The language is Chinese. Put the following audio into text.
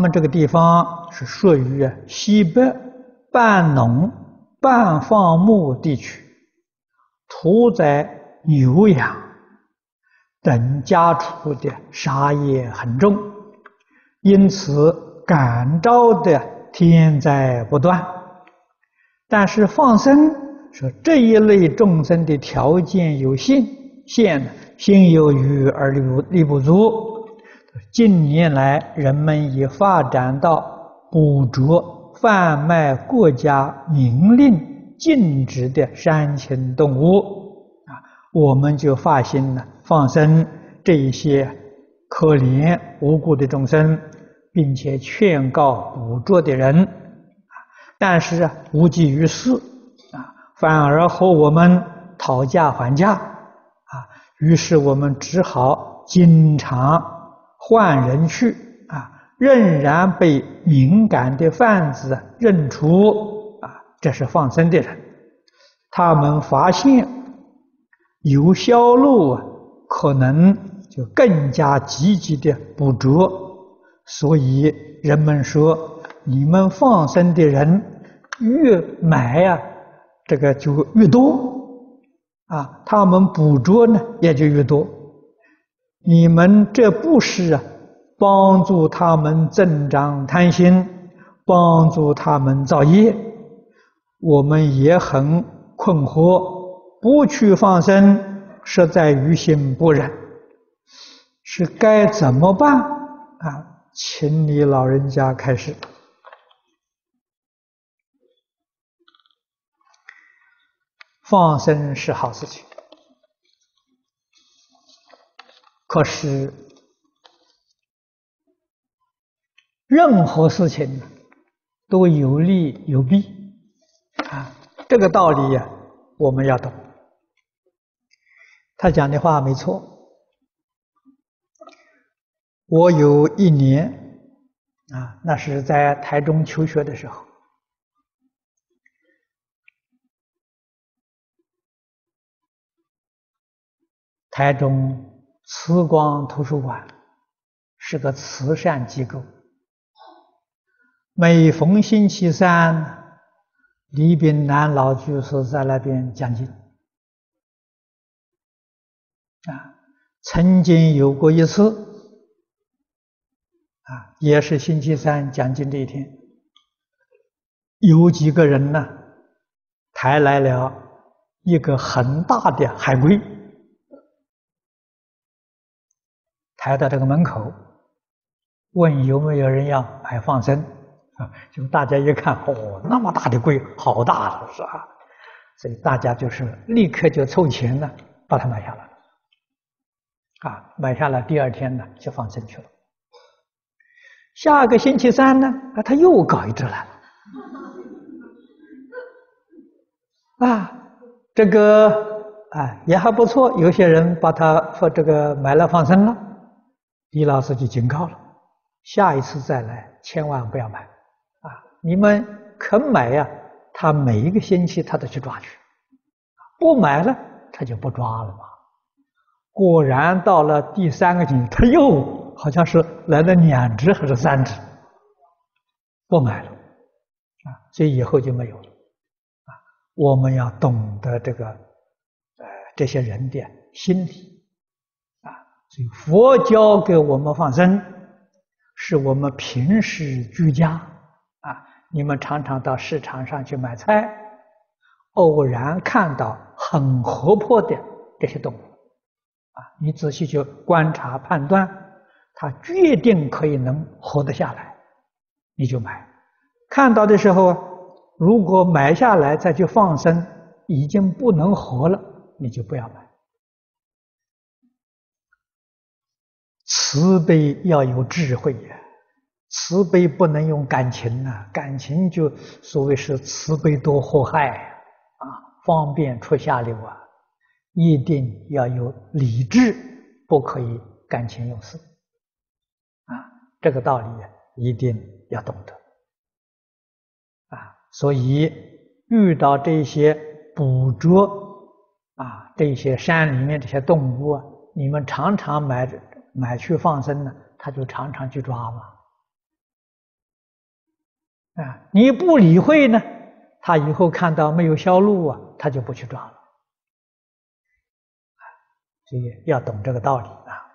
我们这个地方是属于西北半农半放牧地区，屠宰牛羊等家畜的杀业很重，因此感召的天灾不断。但是放生说这一类众生的条件有限，限心有余而力不力不足。近年来，人们已发展到捕捉、贩卖国家明令禁止的山禽动物，啊，我们就发心了，放生这一些可怜无辜的众生，并且劝告捕捉的人，啊，但是，无济于事，啊，反而和我们讨价还价，啊，于是我们只好经常。换人去啊，仍然被敏感的贩子认出啊，这是放生的人。他们发现有销路啊，可能就更加积极的捕捉。所以人们说，你们放生的人越买呀，这个就越多啊，他们捕捉呢也就越多。你们这不是啊，帮助他们增长贪心，帮助他们造业，我们也很困惑。不去放生，实在于心不忍，是该怎么办啊？请你老人家开始。放生是好事情。可是，任何事情都有利有弊啊，这个道理呀，我们要懂。他讲的话没错。我有一年啊，那是在台中求学的时候，台中。慈光图书馆是个慈善机构，每逢星期三，李炳南老居士在那边讲经。啊，曾经有过一次，啊，也是星期三讲经这一天，有几个人呢，抬来了一个很大的海龟。抬到这个门口，问有没有人要买放生啊？就大家一看，哦，那么大的龟，好大的是吧？所以大家就是立刻就凑钱了，把它买下来。啊，买下来第二天呢，就放生去了。下个星期三呢，啊，他又搞一只来了。啊，这个啊也还不错，有些人把它说这个买了放生了。李老师就警告了：下一次再来，千万不要买啊！你们肯买呀，他每一个星期他都去抓去；不买了，他就不抓了嘛。果然到了第三个星期，他又好像是来了两只还是三只，不买了啊！所以以后就没有了啊！我们要懂得这个呃这些人的心理。所以佛教给我们放生，是我们平时居家啊。你们常常到市场上去买菜，偶然看到很活泼的这些动物，啊，你仔细去观察判断，它决定可以能活得下来，你就买。看到的时候，如果买下来再去放生，已经不能活了，你就不要买。慈悲要有智慧呀，慈悲不能用感情呐，感情就所谓是慈悲多祸害啊，方便出下流啊，一定要有理智，不可以感情用事。啊，这个道理一定要懂得。啊，所以遇到这些捕捉啊，这些山里面这些动物啊，你们常常买着。买去放生呢他就常常去抓嘛。啊你不理会呢他以后看到没有销路啊他就不去抓了。所以要懂这个道理啊。